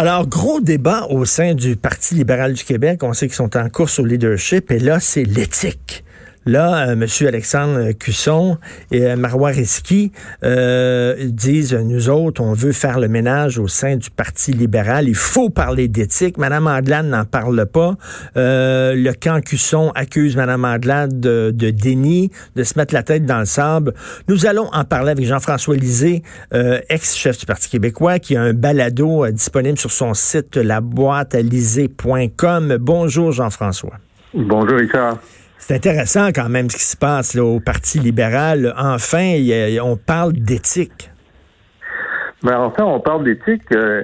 Alors, gros débat au sein du Parti libéral du Québec. On sait qu'ils sont en course au leadership et là, c'est l'éthique. Là, euh, M. Alexandre Cusson et euh, Marois Risky euh, disent, nous autres, on veut faire le ménage au sein du Parti libéral. Il faut parler d'éthique. Mme Anglade n'en parle pas. Le camp Cusson accuse Mme Anglade de, déni, de se mettre la tête dans le sable. Nous allons en parler avec Jean-François Lisée, ex-chef du Parti québécois, qui a un balado disponible sur son site laboîtealisée.com. Bonjour, Jean-François. Bonjour, Richard. C'est intéressant quand même ce qui se passe là, au Parti libéral. Enfin, on parle d'éthique. Mais enfin, on parle d'éthique. Euh,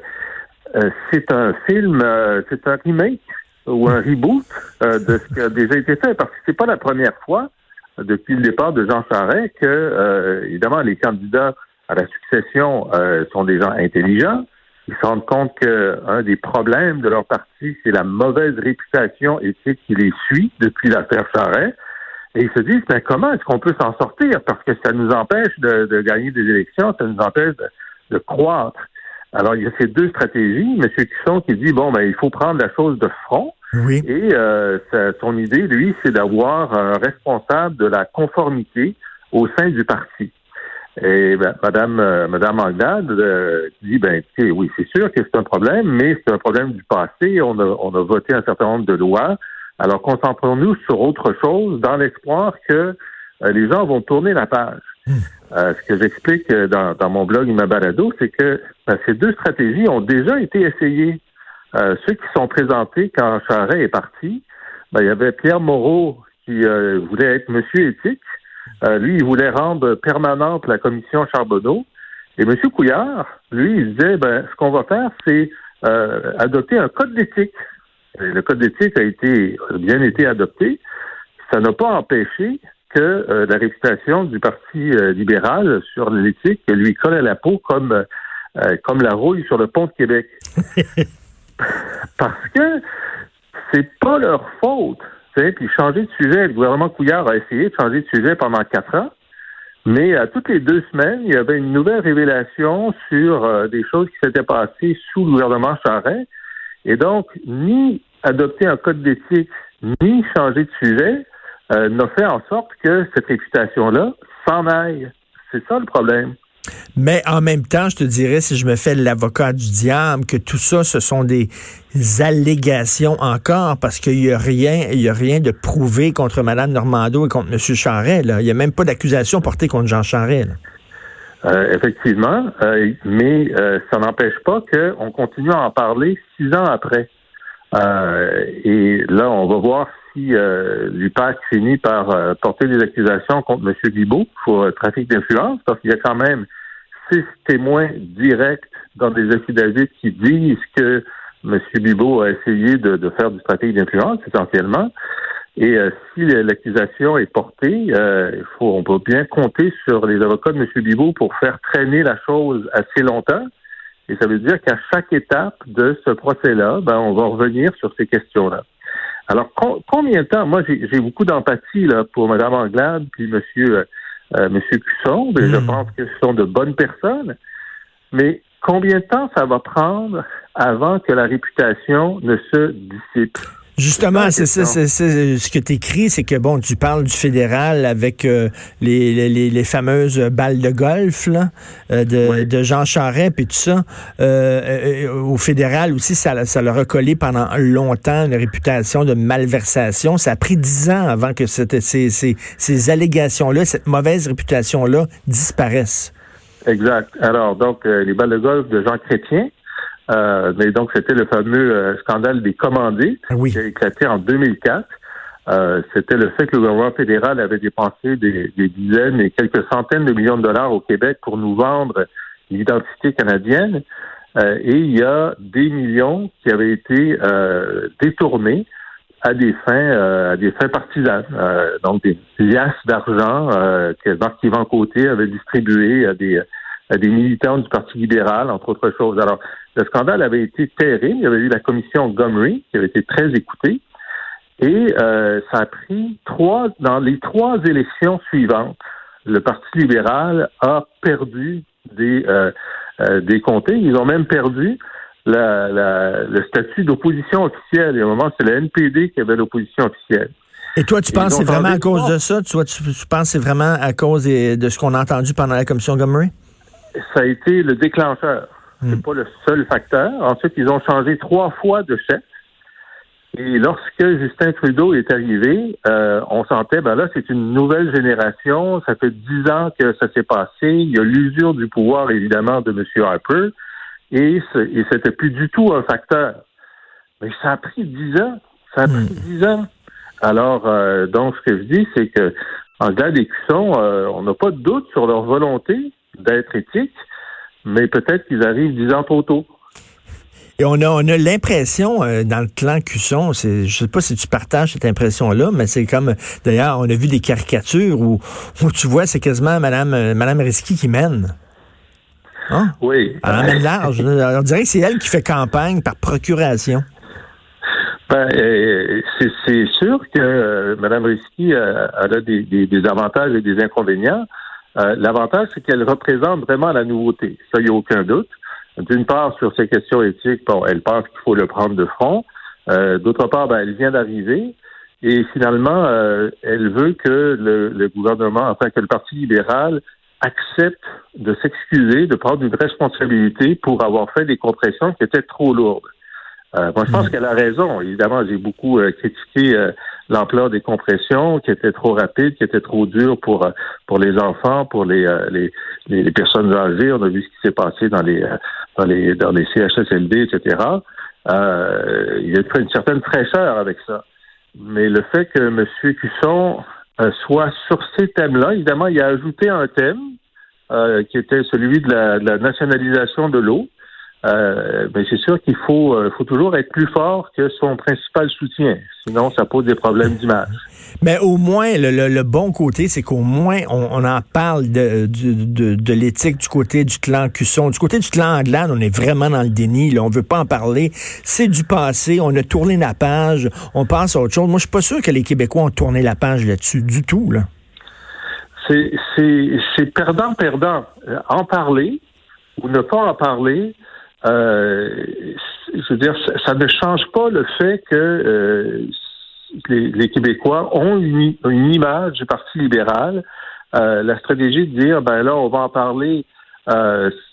euh, c'est un film, euh, c'est un remake ou un reboot de ce qui a déjà été fait, parce que c'est pas la première fois depuis le départ de Jean Charest que, évidemment, les candidats à la succession sont des gens intelligents. Ils se rendent compte qu'un des problèmes de leur parti, c'est la mauvaise réputation éthique qui les suit depuis l'affaire Charest. Et ils se disent, mais comment est-ce qu'on peut s'en sortir? Parce que ça nous empêche de, de, gagner des élections, ça nous empêche de, de, croître. Alors, il y a ces deux stratégies. M. Cusson qui dit, bon, ben, il faut prendre la chose de front. Oui. Et euh, son idée, lui, c'est d'avoir un responsable de la conformité au sein du parti. Et ben, Madame euh, Madame Anglade euh, dit ben écoutez, oui, c'est sûr que c'est un problème, mais c'est un problème du passé. On a, on a voté un certain nombre de lois. Alors concentrons-nous sur autre chose dans l'espoir que euh, les gens vont tourner la page. Mmh. ce que j'explique dans, dans, mon blog Ma Balado, c'est que ben, ces deux stratégies ont déjà été essayées. ceux qui sont présentés quand Charret est parti, ben, il y avait Pierre Moreau qui voulait être Monsieur éthique. Euh, lui, il voulait rendre permanente la commission Charbonneau. Et M. Couillard, lui, il disait, ben, ce qu'on va faire, c'est euh, adopter un code d'éthique. Le code d'éthique a été a bien été adopté. Ça n'a pas empêché que euh, la réputation du Parti libéral sur l'éthique lui colle à la peau comme, euh, comme la rouille sur le pont de Québec. Parce que c'est pas leur faute puis changer de sujet. Le gouvernement Couillard a essayé de changer de sujet pendant quatre ans, mais à toutes les deux semaines, il y avait une nouvelle révélation sur euh, des choses qui s'étaient passées sous le gouvernement Charest. Et donc, ni adopter un code d'éthique, ni changer de sujet euh, n'a fait en sorte que cette réputation-là s'en aille. C'est ça le problème. Mais en même temps, je te dirais, si je me fais l'avocat du diable, que tout ça, ce sont des allégations encore, parce qu'il n'y a rien, il y a rien de prouvé contre Mme Normando et contre M. Charret. Il n'y a même pas d'accusation portée contre Jean Charret. Euh, effectivement, euh, mais euh, ça n'empêche pas qu'on continue à en parler six ans après. Euh, et là, on va voir si l'UPAC finit par porter des accusations contre M. Guibault pour trafic d'influence, parce qu'il y a quand même six témoins directs dans des affidavits qui disent que M. Bibo a essayé de, de faire du trafic d'influence, essentiellement. Et euh, si l'accusation est portée, euh, il faut, on peut bien compter sur les avocats de M. Bibo pour faire traîner la chose assez longtemps. Et ça veut dire qu'à chaque étape de ce procès-là, ben, on va revenir sur ces questions-là. Alors, combien de temps? Moi, j'ai beaucoup d'empathie là pour Mme Anglade puis M. Euh, M. Cusson. Mm. Je pense que ce sont de bonnes personnes. Mais combien de temps ça va prendre avant que la réputation ne se dissipe? Justement, c'est ça, c'est ce que tu écris, c'est que bon, tu parles du fédéral avec euh, les, les, les, fameuses balles de golf là, euh, de, oui. de, Jean Charest et tout ça. Euh, au fédéral aussi, ça, ça leur a collé pendant longtemps une réputation de malversation. Ça a pris dix ans avant que cette, ces, ces, ces allégations-là, cette mauvaise réputation-là disparaissent. Exact. Alors, donc, les balles de golf de Jean Chrétien, euh, mais donc, c'était le fameux euh, scandale des commandés oui. qui a éclaté en 2004. Euh, c'était le fait que le gouvernement fédéral avait dépensé des, des, dizaines et quelques centaines de millions de dollars au Québec pour nous vendre l'identité canadienne. et il y a des millions qui avaient été détournés à des fins à des fins partisanes. donc des liasses d'argent que Marc-Yvan Côté avait distribué à des à des militants du Parti libéral, entre autres choses. Alors, le scandale avait été terrible. Il y avait eu la commission Gomery qui avait été très écoutée. Et euh, ça a pris trois, dans les trois élections suivantes, le Parti libéral a perdu des, euh, euh, des comtés. Ils ont même perdu la, la, le statut d'opposition officielle. Et à un moment, c'est le NPD qui avait l'opposition officielle. Et toi, tu penses que c'est vraiment à cause de ça? Tu, tu, tu penses que c'est vraiment à cause de ce qu'on a entendu pendant la commission Gomery? Ça a été le déclencheur. C'est hmm. pas le seul facteur. Ensuite, ils ont changé trois fois de chef. Et lorsque Justin Trudeau est arrivé, euh, on sentait, ben là, c'est une nouvelle génération. Ça fait dix ans que ça s'est passé. Il y a l'usure du pouvoir, évidemment, de M. Harper. Et, et c'était plus du tout un facteur. Mais ça a pris dix ans. Ça a pris hmm. dix ans. Alors, euh, donc, ce que je dis, c'est que en cas d'écusson, euh, on n'a pas de doute sur leur volonté d'être éthique, mais peut-être qu'ils arrivent dix ans trop tôt. Et on a, on a l'impression euh, dans le clan Cusson, c'est, je sais pas si tu partages cette impression-là, mais c'est comme, d'ailleurs, on a vu des caricatures où, où tu vois, c'est quasiment Madame, euh, Madame Risky qui mène. Hein? Oui. Elle emmène large. on dirait que c'est elle qui fait campagne par procuration. Ben, euh, c'est, sûr que Mme Risky a des, des, avantages et des inconvénients. L'avantage, c'est qu'elle représente vraiment la nouveauté. Ça, il n'y a aucun doute. D'une part, sur ces questions éthiques, bon, elle pense qu'il faut le prendre de front. Euh, d'autre part, ben, elle vient d'arriver. Et finalement, euh, elle veut que le, gouvernement, enfin que le Parti libéral accepte de s'excuser, de prendre une responsabilité pour avoir fait des compressions qui étaient trop lourdes. Euh, moi, je pense mm. qu'elle a raison. Évidemment, j'ai beaucoup critiqué l'ampleur des compressions qui étaient trop rapides, qui étaient trop dures pour pour les enfants, pour les, les, les personnes âgées. On a vu ce qui s'est passé dans les dans les, dans les CHSLD, etc. Euh, il y a une certaine fraîcheur avec ça. Mais le fait que M. Cusson euh, soit sur ces thèmes-là, évidemment, il a ajouté un thème euh, qui était celui de la, de la nationalisation de l'eau. Euh, mais c'est sûr qu'il faut, euh, faut toujours être plus fort que son principal soutien. Sinon, ça pose des problèmes d'image. Mais au moins, le, bon côté, c'est qu'au moins, on, en parle de, de, de, l'éthique du côté du clan Cusson. Du côté du clan Anglade, on est vraiment dans le déni. Là. On veut pas en parler. C'est du passé. On a tourné la page. On passe à autre chose. Moi, je suis pas sûr que les Québécois ont tourné la page là-dessus du tout. Là. C'est perdant-perdant. En parler ou ne pas en parler, euh, je veux dire, ça, ne change pas le fait que euh, les, Québécois ont une, image du Parti libéral. Euh, la stratégie de dire, ben là, on va en parler.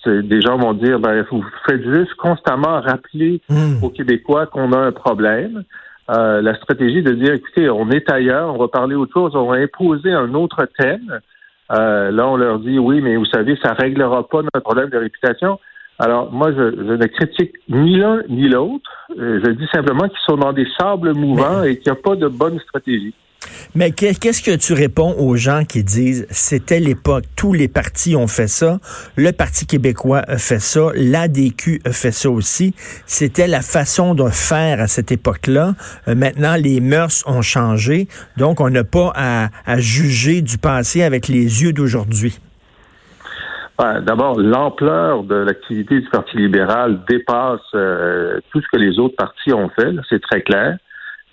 des gens vont dire, ben vous faites juste constamment rappeler hmm. aux Québécois qu'on a un problème. la stratégie de dire, écoutez, on est ailleurs, on va parler autre chose, on va imposer un autre thème. là, on leur dit, oui, mais vous savez, ça réglera pas notre problème de réputation. Alors, moi, je, ne critique ni l'un ni l'autre. Euh, je dis simplement qu'ils sont dans des sables mouvants et qu'il n'y a pas de bonne stratégie. Mais qu'est-ce que tu réponds aux gens qui disent c'était l'époque, tous les partis ont fait ça, le Parti québécois a fait ça, l'ADQ a fait ça aussi. C'était la façon de faire à cette époque-là. Euh, maintenant, les mœurs ont changé, donc on n'a pas à juger du passé avec les yeux d'aujourd'hui. D'abord, l'ampleur de l'activité du Parti libéral dépasse euh, tout ce que les autres partis ont fait, c'est très clair.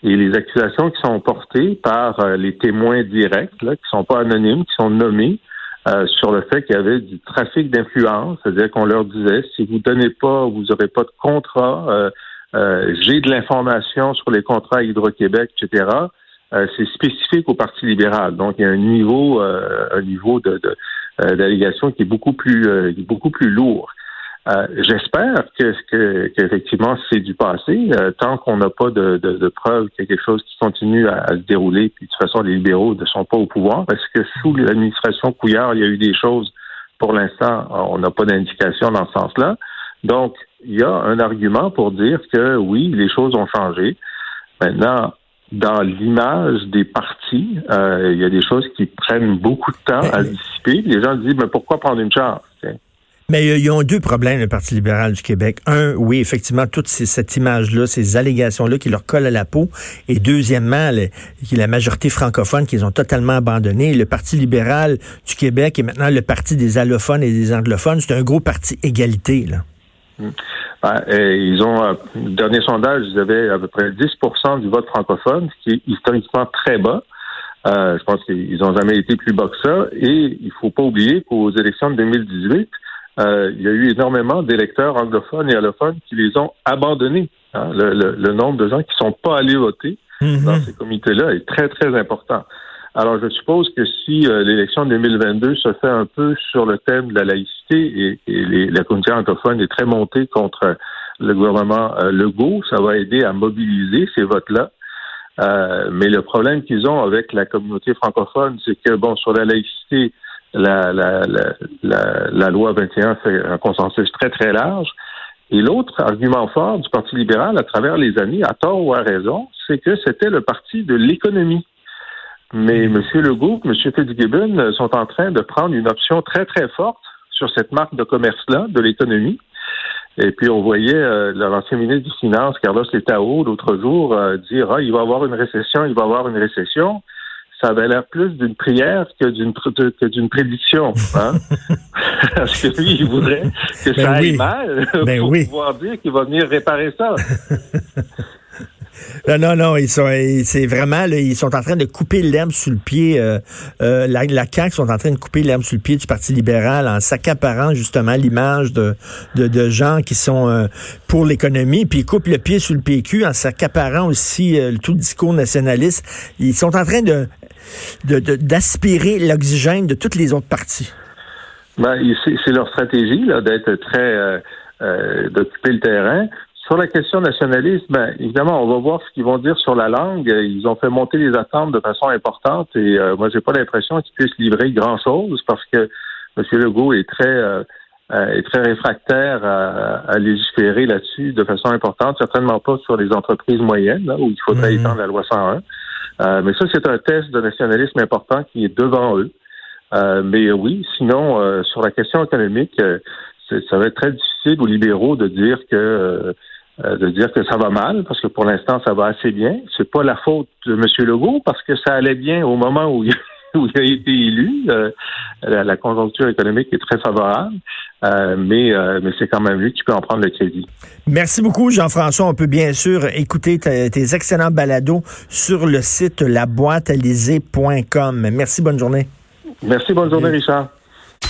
Et les accusations qui sont portées par euh, les témoins directs, là, qui sont pas anonymes, qui sont nommés, euh, sur le fait qu'il y avait du trafic d'influence, c'est-à-dire qu'on leur disait si vous donnez pas, vous n'aurez pas de contrat, j'ai de l'information sur les contrats Hydro-Québec, etc. c'est spécifique au Parti libéral. Donc, il y a un niveau, un niveau de, de euh, d'allégation qui est beaucoup plus euh, beaucoup plus lourd. Euh, j'espère que, qu'effectivement c'est du passé. tant qu'on n'a pas de, de, preuves qu'il y a quelque chose qui continue à, se dérouler, puis de toute façon les libéraux ne sont pas au pouvoir, parce que sous l'administration Couillard, il y a eu des choses? Pour l'instant, on n'a pas d'indication dans ce sens-là. Donc, il y a un argument pour dire que oui, les choses ont changé. Maintenant, dans l'image des partis, il y a des choses qui prennent beaucoup de temps à dissiper. Les gens disent, mais pourquoi prendre une chance? Mais ils ont deux problèmes, le Parti libéral du Québec. Un, oui, effectivement, toute cette image-là, ces allégations-là qui leur collent à la peau. Et deuxièmement, la majorité francophone qu'ils ont totalement abandonné. Le Parti libéral du Québec est maintenant le parti des allophones et des anglophones. C'est un gros parti égalité, là. Hmm. Ben, ils ont, euh, dernier sondage, ils avaient à peu près 10% du vote francophone, ce qui est historiquement très bas. Euh, je pense qu'ils n'ont jamais été plus bas que ça. Et il faut pas oublier qu'aux élections de 2018, euh, il y a eu énormément d'électeurs anglophones et allophones qui les ont abandonnés. Hein. Le, nombre de gens qui sont pas allés voter mm-hmm. dans ces comités-là est très, très important. Alors, je suppose que si euh, l'élection de 2022 se fait un peu sur le thème de la laïcité et, la communauté anglophone est très montée contre le gouvernement euh, Legault, ça va aider à mobiliser ces votes-là. Euh, mais le problème qu'ils ont avec la communauté francophone, c'est que, bon, sur la laïcité, la, la, la, la, loi 21 fait un consensus très, très large. Et l'autre argument fort du Parti libéral à travers les années, à tort ou à raison, c'est que c'était le parti de l'économie. Mais M. Legault, M. Fitzgibbon sont en train de prendre une option très, très forte sur cette marque de commerce-là, de l'économie. Et puis, on voyait euh, l'ancien ministre des Finances, Carlos Letao, l'autre jour, euh, dire Ah, il va y avoir une récession, il va y avoir une récession ça avait l'air plus d'une prière que d'une que d'une prédiction. Hein? Parce que lui, il voudrait que ben ça aille mal ben pour pouvoir dire qu'il va venir réparer ça. Non, non, non, ils sont, c'est vraiment, ils sont en train de couper l'herbe sous le pied. Euh, euh, la, la CAQ sont en train de couper l'herbe sous le pied du Parti libéral en s'accaparant justement l'image de, de, gens qui sont euh, pour l'économie, puis ils coupent le pied sous le PQ en s'accaparant aussi tout le discours nationaliste. Ils sont en train de d'aspirer l'oxygène de toutes les autres parties. Ben, c'est leur stratégie là d'être très euh, euh, d'occuper le terrain. Sur la question nationaliste, ben, évidemment, on va voir ce qu'ils vont dire sur la langue. Ils ont fait monter les attentes de façon importante et euh, moi, j'ai pas l'impression qu'ils puissent livrer grand chose parce que M. Legault est très euh, est très réfractaire à, légiférer là-dessus de façon importante, certainement pas sur les entreprises moyennes, où il faudrait mmh. étendre la loi 101. Euh, mais ça, c'est un test de nationalisme important qui est devant eux. Euh, mais oui, sinon, euh, sur la question économique, ça va être très difficile aux libéraux de dire que de dire que ça va mal, parce que pour l'instant, ça va assez bien. C'est pas la faute de M. Legault, parce que ça allait bien au moment où il où il a été élu. Euh, la, conjoncture économique est très favorable, euh, mais, euh, mais c'est quand même lui qui peut en prendre le crédit. Merci beaucoup, Jean-François. On peut bien sûr écouter tes excellents balados sur le site laboîtealisée.com. Merci, bonne journée. Merci, bonne journée, Richard.